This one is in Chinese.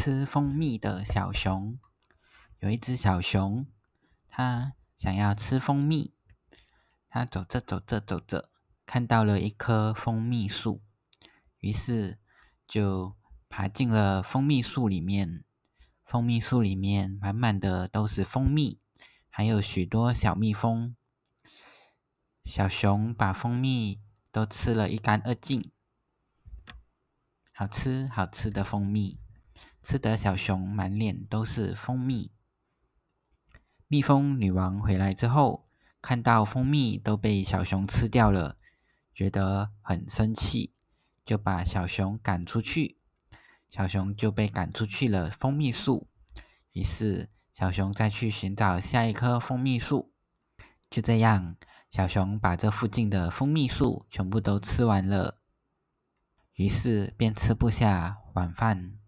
吃蜂蜜的小熊。有一只小熊，它想要吃蜂蜜。它走着走着走着，看到了一棵蜂蜜树，于是就爬进了蜂蜜树里面。蜂蜜树里面满满的都是蜂蜜，还有许多小蜜蜂。小熊把蜂蜜都吃了一干二净，好吃好吃的蜂蜜，吃得小熊满脸都是蜂蜜。蜜蜂女王回来之后，看到蜂蜜都被小熊吃掉了，觉得很生气，就把小熊赶出去。小熊就被赶出去了蜂蜜树。于是小熊再去寻找下一棵蜂蜜树。就这样。小熊把这附近的蜂蜜树全部都吃完了，于是便吃不下晚饭。